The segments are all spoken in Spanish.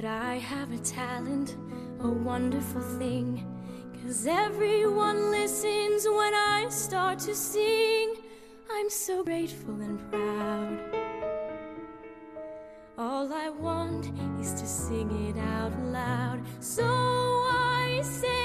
But I have a talent, a wonderful thing. Cause everyone listens when I start to sing. I'm so grateful and proud. All I want is to sing it out loud. So I say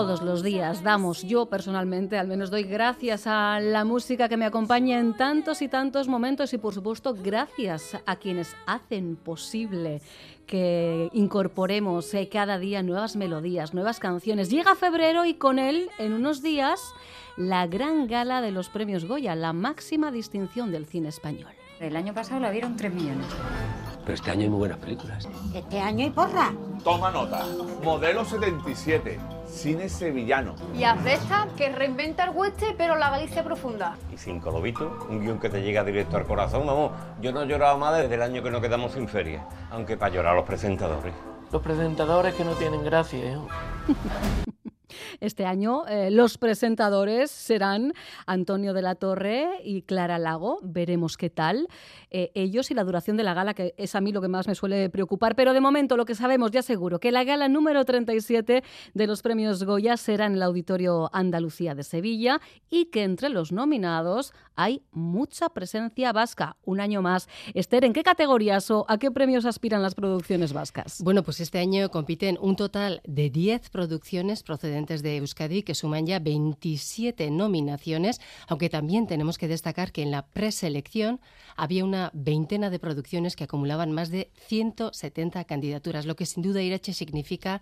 Todos los días damos, yo personalmente al menos doy gracias a la música que me acompaña en tantos y tantos momentos y por supuesto gracias a quienes hacen posible que incorporemos eh, cada día nuevas melodías, nuevas canciones. Llega febrero y con él, en unos días, la gran gala de los premios Goya, la máxima distinción del cine español. El año pasado la vieron 3 millones. Pero este año hay muy buenas películas. Este año hay porra. Toma nota. Modelo 77. Cine sevillano. Y Azbesta, que reinventa el hueste, pero la Galicia profunda. Y Cinco Lobitos, un guion que te llega directo al corazón. Vamos, yo no he llorado más desde el año que nos quedamos sin feria. Aunque para llorar los presentadores. Los presentadores que no tienen gracia, hijo. Este año eh, los presentadores serán Antonio de la Torre y Clara Lago. Veremos qué tal eh, ellos y la duración de la gala, que es a mí lo que más me suele preocupar. Pero de momento lo que sabemos ya seguro, que la gala número 37 de los premios Goya será en el Auditorio Andalucía de Sevilla y que entre los nominados hay mucha presencia vasca, un año más. Esther, ¿en qué categorías o a qué premios aspiran las producciones vascas? Bueno, pues este año compiten un total de 10 producciones procedentes de Euskadi que suman ya 27 nominaciones, aunque también tenemos que destacar que en la preselección había una veintena de producciones que acumulaban más de 170 candidaturas, lo que sin duda Irache significa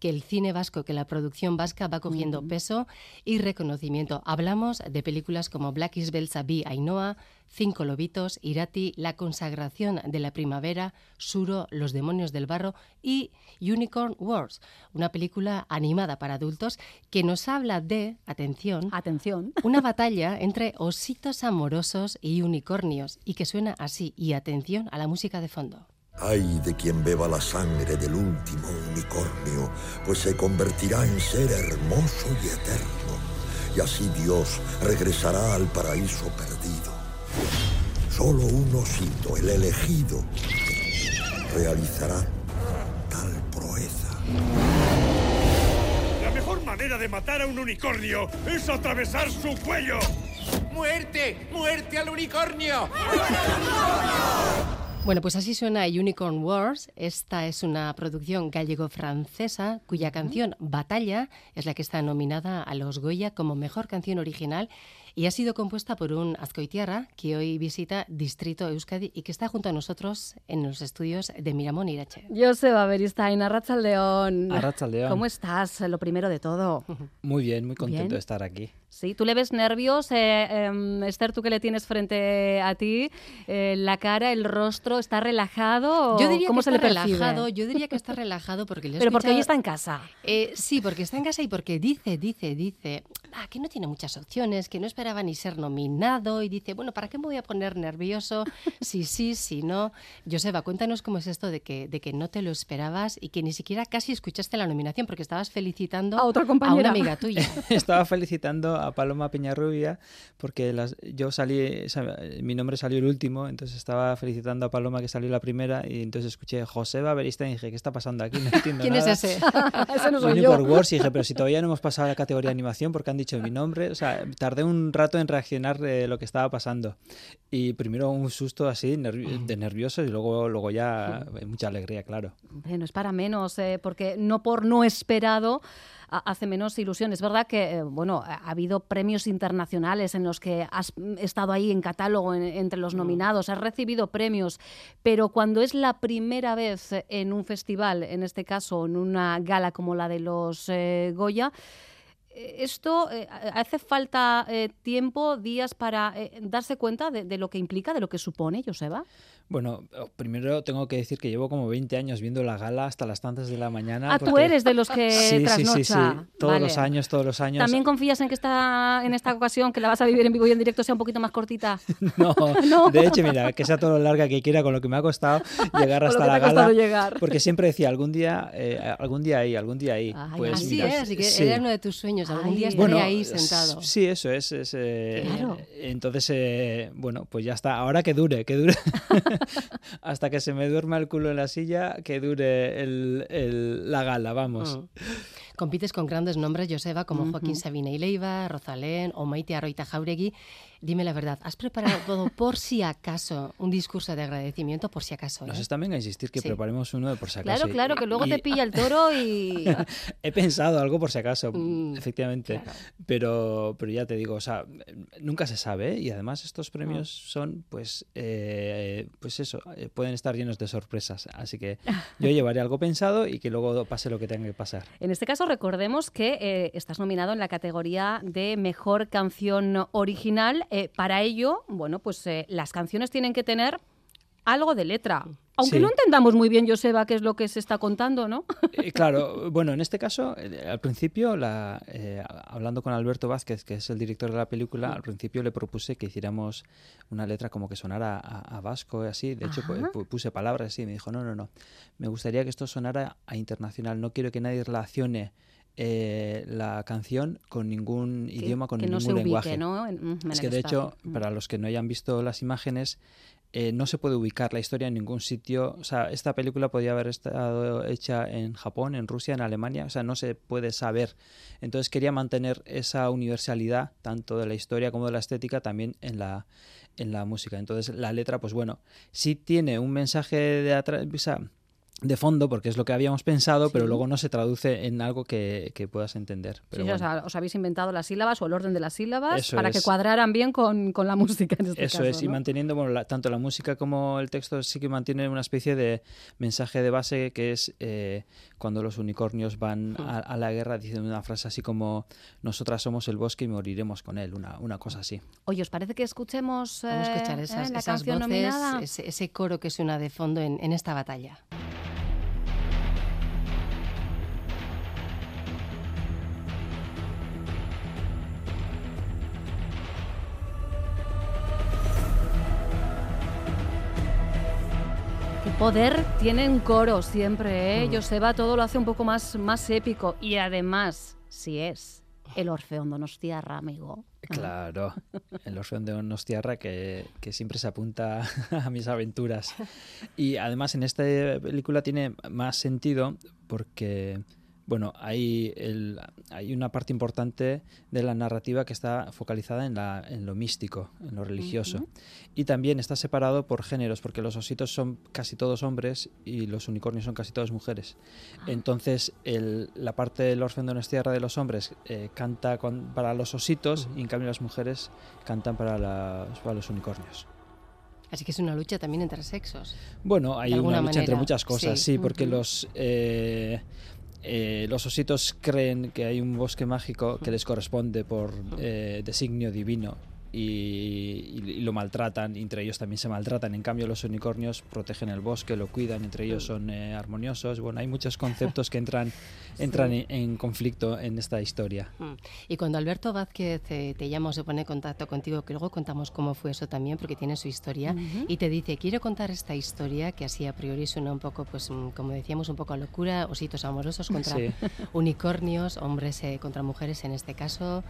que el cine vasco, que la producción vasca va cogiendo peso y reconocimiento. Hablamos de películas como Black is Belsa B. Ainhoa, Cinco Lobitos, Irati, La consagración de la primavera, Suro, Los demonios del barro y Unicorn Wars, una película animada para adultos que nos habla de, atención, atención, una batalla entre ositos amorosos y unicornios y que suena así y atención a la música de fondo. Ay de quien beba la sangre del último unicornio, pues se convertirá en ser hermoso y eterno. Y así Dios regresará al paraíso perdido. Solo un osito, el elegido, realizará tal proeza. La mejor manera de matar a un unicornio es atravesar su cuello. ¡Muerte! ¡Muerte al unicornio! Bueno, pues así suena Unicorn Wars. Esta es una producción gallego-francesa cuya canción Batalla es la que está nominada a los Goya como mejor canción original y ha sido compuesta por un azcoitiarra que hoy visita Distrito Euskadi y que está junto a nosotros en los estudios de Miramón Irache. Joseba Beristain, Arrachaldeón. Arrachaldeón. ¿Cómo estás? Lo primero de todo. Muy bien, muy contento Bien. de estar aquí. Sí, tú le ves nervios, eh, em, Esther, tú que le tienes frente a ti, eh, la cara, el rostro, ¿está relajado? Yo diría ¿Cómo que se está le relajado, yo diría que está relajado porque le he Pero porque hoy está en casa. Eh, sí, porque está en casa y porque dice, dice, dice, ah, que no tiene muchas opciones, que no esperaba ni ser nominado y dice, bueno, ¿para qué me voy a poner nervioso? Si sí, si no. Joseba, cuéntanos cómo es esto de que, de que no te lo esperabas y que ni siquiera casi escuchaste la nominación porque estabas felicitando A otra a compañera. una amiga tuya. Estaba felicitando a Paloma Peñarrubia porque las, yo salí, o sea, mi nombre salió el último, entonces estaba felicitando a Paloma que salió la primera y entonces escuché Joseba Beristain y dije, ¿qué está pasando aquí? No entiendo ¿Quién es nada. ese? Ese no soy yo. Unicorn Wars y dije, pero si todavía no hemos pasado a la categoría de animación porque han dicho mi nombre, o sea, tardé un rato en reaccionar de lo que estaba pasando. Y primero un susto así, de nervioso y luego, luego ya eh, mucha alegría, claro. Hombre, no es para menos, eh, porque no por no esperado hace menos ilusión. Es verdad que, eh, bueno, ha ha habido premios internacionales en los que has mm, estado ahí en catálogo en- entre los nominados, has recibido premios, pero cuando es la primera vez en un festival, en este caso en una gala como la de los eh, Goya, esto eh, hace falta eh, tiempo, días para eh, darse cuenta de, de lo que implica, de lo que supone, Joseba. Bueno, oh, primero tengo que decir que llevo como 20 años viendo la gala hasta las tantas de la mañana. Ah, tú eres de los que Sí, sí, sí, trasnocha. sí. Todos Vale. los años, todos los años. ¿También confías en que esta, en esta ocasión, que la vas a vivir en vivo y en directo, sea un poquito más cortita? No, No. de hecho, mira, que sea todo lo larga que quiera con lo que me ha costado llegar hasta la gala. llegar. Porque siempre decía, algún día, eh, algún día ahí, algún día ahí. Ay, pues Así mira, es, así que sí. era uno de tus sueños. Años, algún día Ay. estaré Bueno, ahí sentado. Sí, eso es. es, eh, Claro. Entonces, eh, bueno, pues ya está. Ahora que dure, que dure. Hasta que se me duerma el culo en la silla, que dure el- el- la gala, vamos. Mm. Compites con grandes nombres, Joseba, como Joaquín. Sabina y Leiva, Rosalén o Maite Arroita Jauregui. Dime la verdad, ¿has preparado todo por si acaso? Un discurso de agradecimiento por si acaso. Nos ¿eh? están venga a insistir que Sí. preparemos uno de por si acaso. Claro, claro, que luego Y- te pilla el toro y... He pensado algo por si acaso, Mm, efectivamente. claro. Pero, pero ya te digo, o sea, nunca se sabe. ¿eh? Y además estos premios son, pues, eh, pues eso, eh, pueden estar llenos de sorpresas. Así que yo llevaré algo pensado y que luego pase lo que tenga que pasar. En este caso recordemos que estás nominado en la categoría de Mejor Canción Original. Eh, para ello, bueno, pues eh, las canciones tienen que tener algo de letra. Aunque Sí. no entendamos muy bien, Joseba, qué es lo que se está contando, ¿no? Eh, claro, bueno, en este caso, eh, al principio, la, eh, hablando con Alberto Vázquez, que es el director de la película, al principio le propuse que hiciéramos una letra como que sonara a, a vasco, así. De hecho, puse palabras así y me dijo, no, no, no, me gustaría que esto sonara a internacional. No quiero que nadie relacione eh, la canción con ningún Que- idioma, con que no ningún ubique, lenguaje. ¿no? Mm, Es que de hecho. Mm. para los que no hayan visto las imágenes, eh, no se puede ubicar la historia en ningún sitio. O sea, esta película podría haber estado hecha en Japón, en Rusia, en Alemania. O sea, no se puede saber. Entonces quería mantener esa universalidad, tanto de la historia como de la estética, también en la, en la música. Entonces la letra, pues bueno, sí tiene un mensaje de atrás. O sea, de fondo, porque es lo que habíamos pensado, pero luego no se traduce en algo que, que puedas entender. Pero Sí, bueno. o sea, os habéis inventado las sílabas o el orden de las sílabas Eso para que cuadraran bien con, con la música en este Eso caso, es, y manteniendo, bueno, la- tanto la música como el texto sí que mantienen una especie de mensaje de base que es eh, cuando los unicornios van a, a la guerra diciendo una frase así como nosotras somos el bosque y moriremos con él, una, una cosa así. Oye, ¿os parece que escuchemos Vamos a escuchar eh, esas, eh, la esas canción voces, nominada? ese, ese coro que suena de fondo en, en esta batalla. Poder tienen coro siempre, ¿eh? Mm. Joseba todo lo hace un poco más, más épico. Y además, si es el Orfeón Donostiarra, amigo. Claro, el Orfeón de Donostiarra que, que siempre se apunta a mis aventuras. Y además en esta película tiene más sentido porque, bueno, hay, el, hay una parte importante de la narrativa que está focalizada en, la, en lo místico, en lo religioso. Y también está separado por géneros, porque los ositos son casi todos hombres y los unicornios son casi todas mujeres. Entonces, el- la parte del Orfeón de Donostiarra de los hombres eh, canta con- para los ositos y en cambio las mujeres cantan para, las- para los unicornios. Así que es una lucha también entre sexos. Bueno, hay una lucha entre muchas cosas, sí. sí, porque los eh, eh, los ositos creen que hay un bosque mágico que les corresponde por eh, designio divino y, y- y lo maltratan, entre ellos también se maltratan. En cambio, los unicornios protegen el bosque, lo cuidan, entre ellos son eh, armoniosos. Bueno, hay muchos conceptos que entran, entran en, en conflicto en esta historia. Mm. Y cuando Alberto Vázquez eh, te llama o se pone en contacto contigo, que luego contamos cómo fue eso también, porque tiene su historia, Ujú. y te dice, quiero contar esta historia que así a priori suena un poco, pues mm, como decíamos, un poco a locura, ositos amorosos contra Sí. unicornios, hombres eh, contra mujeres en este caso.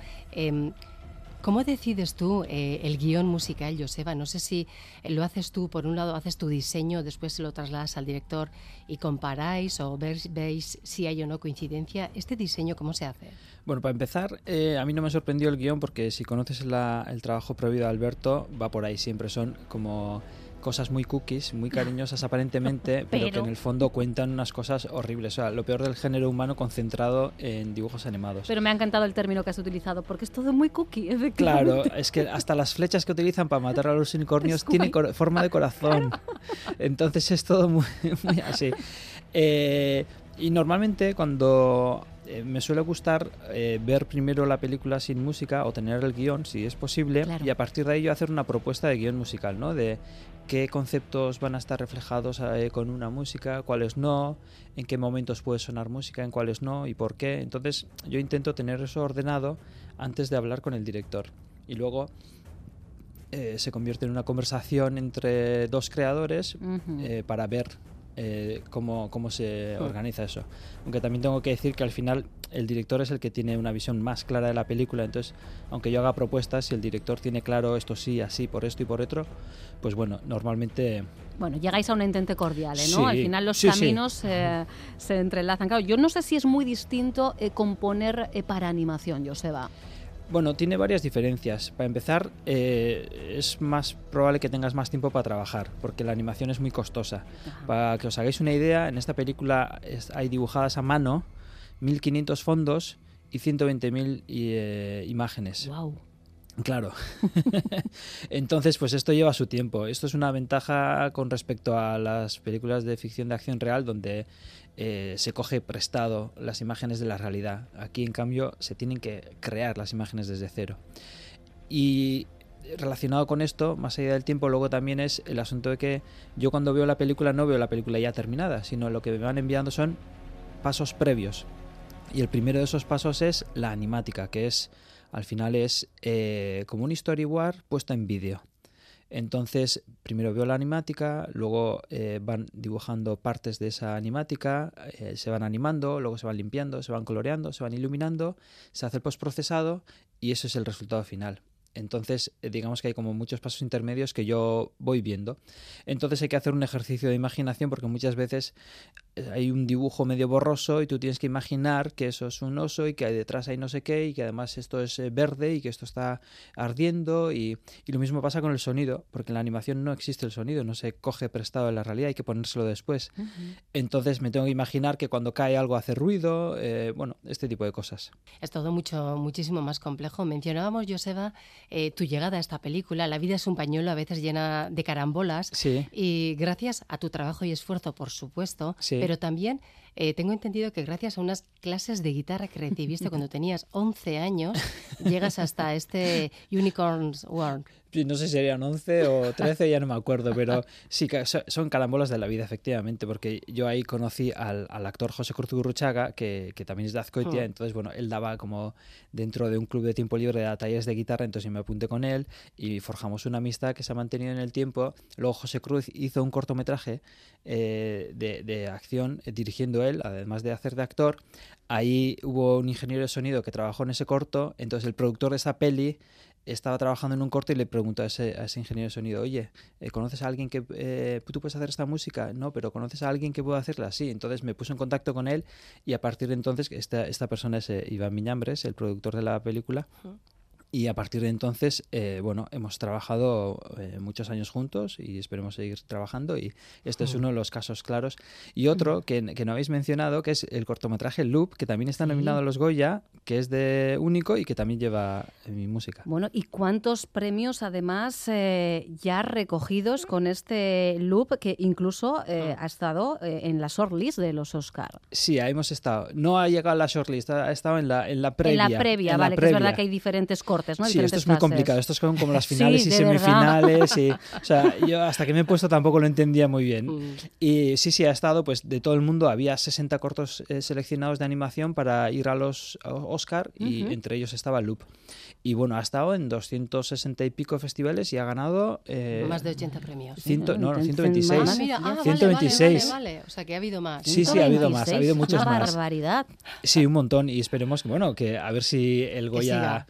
¿Cómo decides tú eh, el guion musical, Joseba? No sé si lo haces tú, por un lado haces tu diseño, después lo trasladas al director y comparáis o veis, si hay o no coincidencia. ¿Este diseño cómo se hace? Bueno, para empezar, eh, a mí no me sorprendió el guion porque si conoces el trabajo previo de Alberto, va por ahí siempre. Son como cosas muy cookies, muy cariñosas aparentemente, pero, que en el fondo cuentan unas cosas horribles. O sea, lo peor del género humano concentrado en dibujos animados. Pero me ha encantado el término que has utilizado, porque es todo muy cookie, efectivamente. Claro, es que hasta las flechas que utilizan para matar a los unicornios tienen forma de corazón. Entonces es todo muy, muy así. Eh, y normalmente cuando eh, me suele gustar eh, ver primero la película sin música o tener el guion, si es posible, Claro. y a partir de ahí yo hacer una propuesta de guion musical, ¿no? De qué conceptos van a estar reflejados eh, con una música, cuáles no, en qué momentos puede sonar música, en cuáles no y por qué. Entonces yo intento tener eso ordenado antes de hablar con el director. Y luego eh, se convierte en una conversación entre dos creadores eh, para ver eh, cómo, cómo se Mm. organiza eso. Aunque también tengo que decir que al final el director es el que tiene una visión más clara de la película, entonces aunque yo haga propuestas, si el director tiene claro esto sí, así, por esto y por otro, pues bueno, normalmente... Bueno, llegáis a un entente cordial, ¿eh? ¿no? Al Sí, final los sí, sí. caminos eh, se entrelazan. Claro, yo no sé si es muy distinto eh, componer eh, para animación, Joseba. Bueno, tiene varias diferencias. Para empezar, eh, es más probable que tengas más tiempo para trabajar, porque la animación es muy costosa. Para que os hagáis una idea, en esta película hay dibujadas a mano 1.500 fondos y 120.000 i- eh, imágenes. Wow. Claro. Entonces, pues esto lleva su tiempo. Esto es una ventaja con respecto a las películas de ficción de acción real donde eh, se coge prestado las imágenes de la realidad. Aquí, en cambio, se tienen que crear las imágenes desde cero. Y relacionado con esto, más allá del tiempo, luego también es el asunto de que yo cuando veo la película no veo la película ya terminada, sino lo que me van enviando son pasos previos. Y el primero de esos pasos es la animática, que es al final es eh, como un storyboard puesto en vídeo. Entonces, primero veo la animática, luego eh, van dibujando partes de esa animática, eh, se van animando, luego se van limpiando, se van coloreando, se van iluminando, se hace el postprocesado y eso es el resultado final. Entonces, eh, digamos que hay como muchos pasos intermedios que yo voy viendo. Entonces hay que hacer un ejercicio de imaginación porque muchas veces eh, hay un dibujo medio borroso y tú tienes que imaginar que eso es un oso y que hay detrás hay no sé qué y que además esto es eh, verde y que esto está ardiendo y, y lo mismo pasa con el sonido porque en la animación no existe el sonido, no se coge prestado de la realidad, hay que ponérselo después. Entonces me tengo que imaginar que cuando cae algo hace ruido, eh, bueno, este tipo de cosas. Es todo mucho, muchísimo más complejo. Mencionábamos, Joseba, eh, tu llegada a esta película. La vida es un pañuelo a veces llena de carambolas. Sí. Y gracias a tu trabajo y esfuerzo, por supuesto, Sí. pero también eh, tengo entendido que gracias a unas clases de guitarra que recibiste cuando tenías 11 años, llegas hasta este Unicorns World. No sé si serían 11 o 13, ya no me acuerdo, pero sí son carambolas de la vida, efectivamente, porque yo ahí conocí al, al actor José Cruz Gurruchaga, que, que también es de Azcoitia, Hmm. entonces, bueno, él daba como dentro de un club de tiempo libre de talleres de guitarra, entonces me apunté con él y forjamos una amistad que se ha mantenido en el tiempo. Luego José Cruz hizo un cortometraje eh, de, de acción eh, dirigiendo él, además de hacer de actor. Ahí hubo un ingeniero de sonido que trabajó en ese corto, entonces el productor de esa peli estaba trabajando en un corto y le preguntó a ese, ingeniero de sonido, oye, eh, ¿conoces a alguien que eh, tú puedes hacer esta música? No, pero ¿conoces a alguien que pueda hacerla? así Entonces me puso en contacto con él y a partir de entonces, esta, esta persona es eh, Iván Miñambres, el productor de la película. Y a partir de entonces, eh, bueno, hemos trabajado eh, muchos años juntos y esperemos seguir trabajando. Y este es Mm. uno de los casos claros. Y otro que, que no habéis mencionado, que es el cortometraje Loop, que también está nominado a los Goya, que es de único y que también lleva eh, mi música. Bueno, ¿y cuántos premios además eh, ya recogidos con este loop que incluso eh, ha estado eh, en la shortlist de los Oscar? Sí, ahí hemos estado. No ha llegado a la shortlist, ha estado en la, en la previa. en la previa, en la vale, que es verdad previa. que hay diferentes cortes, ¿no? Sí, Diferentes esto es muy fases. complicado. Esto es como, como las Sí, finales y de verdad. semifinales. Y, o sea, yo hasta que me he puesto tampoco lo entendía muy bien. Mm. Y sí, sí, ha estado, pues de todo el mundo había 60 cortos eh, seleccionados de animación para ir a los a Oscar y Ujú. entre ellos estaba Loop. Y bueno, ha estado en 260 y pico festivales y ha ganado... eh, Más de 80 premios. ciento- no, no, Cien- 126. Ah, mira, ah, vale, 126. Vale, vale, vale. O sea, que ha habido más. Sí, sí, ha habido más, ha habido 126, muchos una más. barbaridad. Sí, un montón. Y esperemos que, bueno, que a ver si el Goya... siga.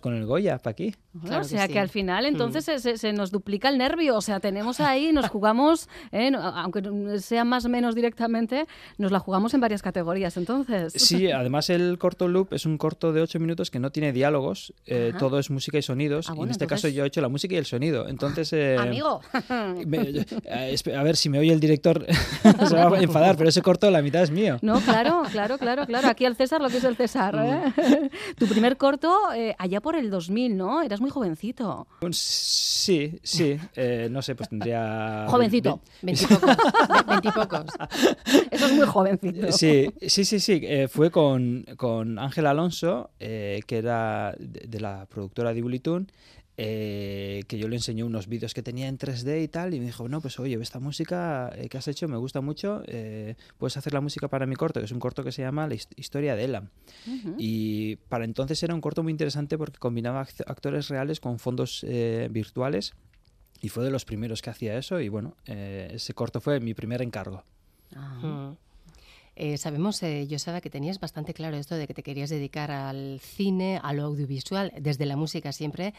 Con el Goya para aquí. o sea que, al final Mm. entonces se, se- se nos duplica el nervio, o sea, tenemos ahí, nos jugamos, eh, aunque sea más o menos directamente, nos la jugamos en varias categorías, entonces. Sí, además el corto loop es un corto de 8 minutos que no tiene diálogos, eh, todo es música y sonidos. Ah, y bueno, en este caso entonces- yo he hecho la música y el sonido. Entonces, eh, Amigo. me- eh, a ver si me oye el director, se va a enfadar, pero ese corto la mitad es mío. No, claro, claro, claro, claro. Aquí al César lo que es el César. ¿eh? Mm. tu primer corto eh, allá por el 2000, ¿no? Eras muy jovencito. Sí, sí, eh, no sé, pues tendría... Jovencito. ve- Veintipocos. Veintipocos. Eso es muy jovencito. Sí, sí, sí, sí. eh, fue con, con Ángel Alonso, eh, que era de, de la productora de Bulitoon, eh, que yo le enseñé unos vídeos que tenía en 3D y tal, y me dijo, no, pues oye, esta música eh, que has hecho me gusta mucho, eh, puedes hacer la música para mi corto, que es un corto que se llama La his- historia de Elam. Ujú. Y para entonces era un corto muy interesante porque combinaba ac- actores reales con fondos eh, virtuales Y fue de los primeros que hacía eso y bueno, eh, ese corto fue mi primer encargo. Mm. Eh, sabemos, eh, Joseba, que tenías bastante claro esto de que te querías dedicar al cine, a lo audiovisual, desde la música siempre.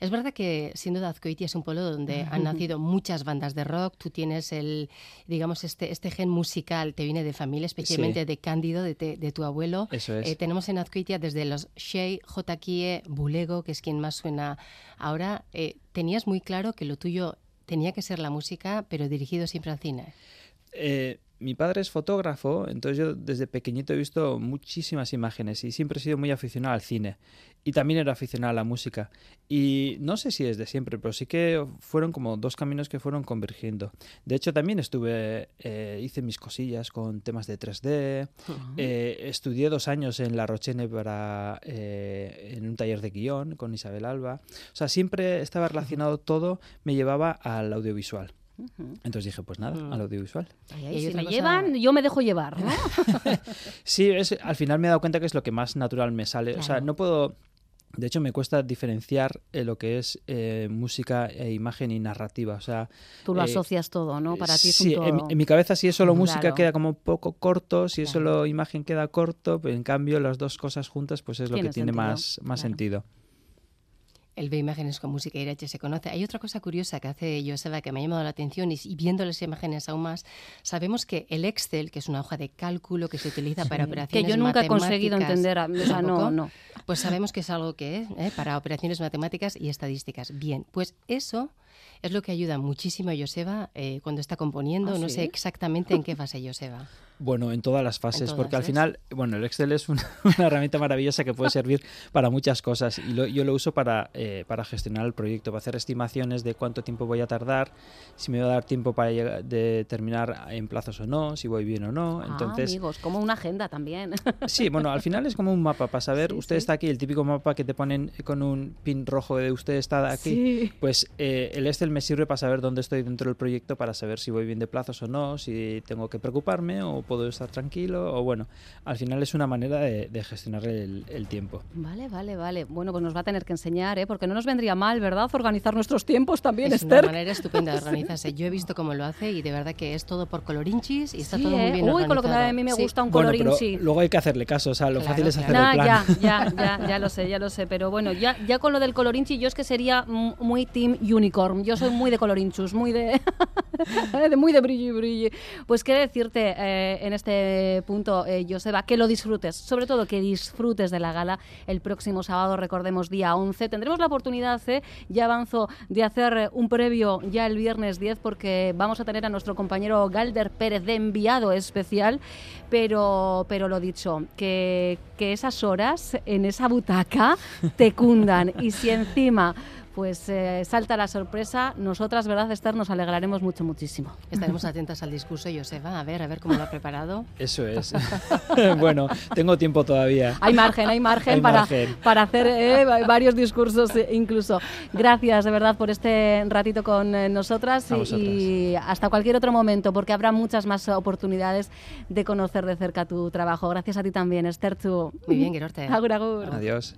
Es verdad que siendo de Azcoitia es un pueblo donde han nacido muchas bandas de rock. Tú tienes el, digamos, este, este gen musical, te viene de familia, especialmente Sí. de Cándido, de, te- de tu abuelo. Eso es. Eh, tenemos en Azcoitia desde los Shea, J. Kie, Bulego, que es quien más suena ahora. Eh, tenías muy claro que lo tuyo tenía que ser la música, pero dirigido siempre al cine. Eh, mi padre es fotógrafo, entonces yo desde pequeñito he visto muchísimas imágenes y siempre he sido muy aficionado al cine. Y también era aficionado a la música. Y no sé si desde siempre, pero sí que fueron como dos caminos que fueron convergiendo. De hecho, también estuve, eh, hice mis cosillas con temas de 3D. eh, estudié dos años en La Rochene para, eh, en un taller de guion con Isabel Alba. O sea, siempre estaba relacionado todo, me llevaba al audiovisual. Entonces dije, pues nada, al audiovisual. Ay, Y ay, si me cosa- llevan, yo me dejo llevar, ¿no? Sí, es, al final me he dado cuenta que es lo que más natural me sale. O sea, Claro. no puedo... De hecho, me cuesta diferenciar eh, lo que es eh, música e imagen y narrativa. O sea, Tú lo eh, asocias todo, ¿no? Para ti es sí, un en, mi- todo. en mi cabeza si es solo música Claro. queda como un poco corto, si es solo imagen queda corto, pero en cambio las dos cosas juntas pues es lo Tiene que tiene sentido, más, más claro. sentido. El ve imágenes con música y se conoce. Hay otra cosa curiosa que hace Joseba que me ha llamado la atención y, viendo las imágenes aún más, sabemos que el Excel, que es una hoja de cálculo que se utiliza para Sí. operaciones Que yo nunca he conseguido matemáticas, entender, a- o sea, no, no. Pues sabemos que es algo que es ¿eh? para operaciones matemáticas y estadísticas. Bien, pues eso es lo que ayuda muchísimo a Joseba eh, cuando está componiendo. ¿Ah, no sí? sé exactamente en qué fase Joseba. Bueno, en todas las fases, todas, porque al ¿ves? final, bueno, el Excel es una, una herramienta maravillosa que puede servir para muchas cosas y lo- yo lo uso para, eh, para gestionar el proyecto, para hacer estimaciones de cuánto tiempo voy a tardar, si me va a dar tiempo para llegar- de terminar en plazos o no, si voy bien o no. Ah, Entonces, amigos, como una agenda también. Sí, bueno, al final es como un mapa para saber, Sí, usted sí. está aquí, el típico mapa que te ponen con un pin rojo de usted está aquí. Sí. Pues eh, el Excel me sirve para saber dónde estoy dentro del proyecto, para saber si voy bien de plazos o no, si tengo que preocuparme o puedo estar tranquilo, o bueno, al final es una manera de, de gestionar el, el tiempo. Vale, vale, vale. Bueno, pues nos va a tener que enseñar, ¿eh? Porque no nos vendría mal, ¿verdad? Organizar nuestros tiempos también, Es Esther. una manera estupenda de organizarse. Yo he visto cómo lo hace y de verdad que es todo por colorinchis y está Sí, todo muy ¿eh? bien Uy, con lo que organizado. a mí me Sí. gusta un Bueno, pero luego hay que hacerle caso, o sea, lo Claro, fácil es hacer claro. el Nah, plan. ya, ya, ya, ya lo sé, ya lo sé. Pero bueno, ya, ya con lo del colorinchi, yo es que sería muy team unicorn. Yo soy muy de colorinchus, muy de muy de brilli brilli. Pues qué decirte eh, en este punto, eh, Joseba, que lo disfrutes. Sobre todo que disfrutes de la gala el próximo sábado, recordemos, día 11. Tendremos la oportunidad, eh, ya avanzo, de hacer un previo ya el viernes 10 porque vamos a tener a nuestro compañero Galder Pérez de enviado especial. Pero, pero lo dicho, que, que esas horas en esa butaca te cundan. Y si encima pues eh, salta la sorpresa, nosotras, ¿verdad, Esther? Nos alegraremos mucho, muchísimo. Estaremos atentas al discurso, Joseba, a ver, a ver cómo lo ha preparado. Eso es. bueno, tengo tiempo todavía. Hay margen, hay margen, Hay para, margen. para hacer eh, va- varios discursos eh, incluso. Gracias de verdad por este ratito con nosotras y hasta cualquier otro momento, porque habrá muchas más oportunidades de conocer de cerca tu trabajo. Gracias a ti también, Esther. Tú. Muy bien, Gerorte. Agur, agur. Adiós.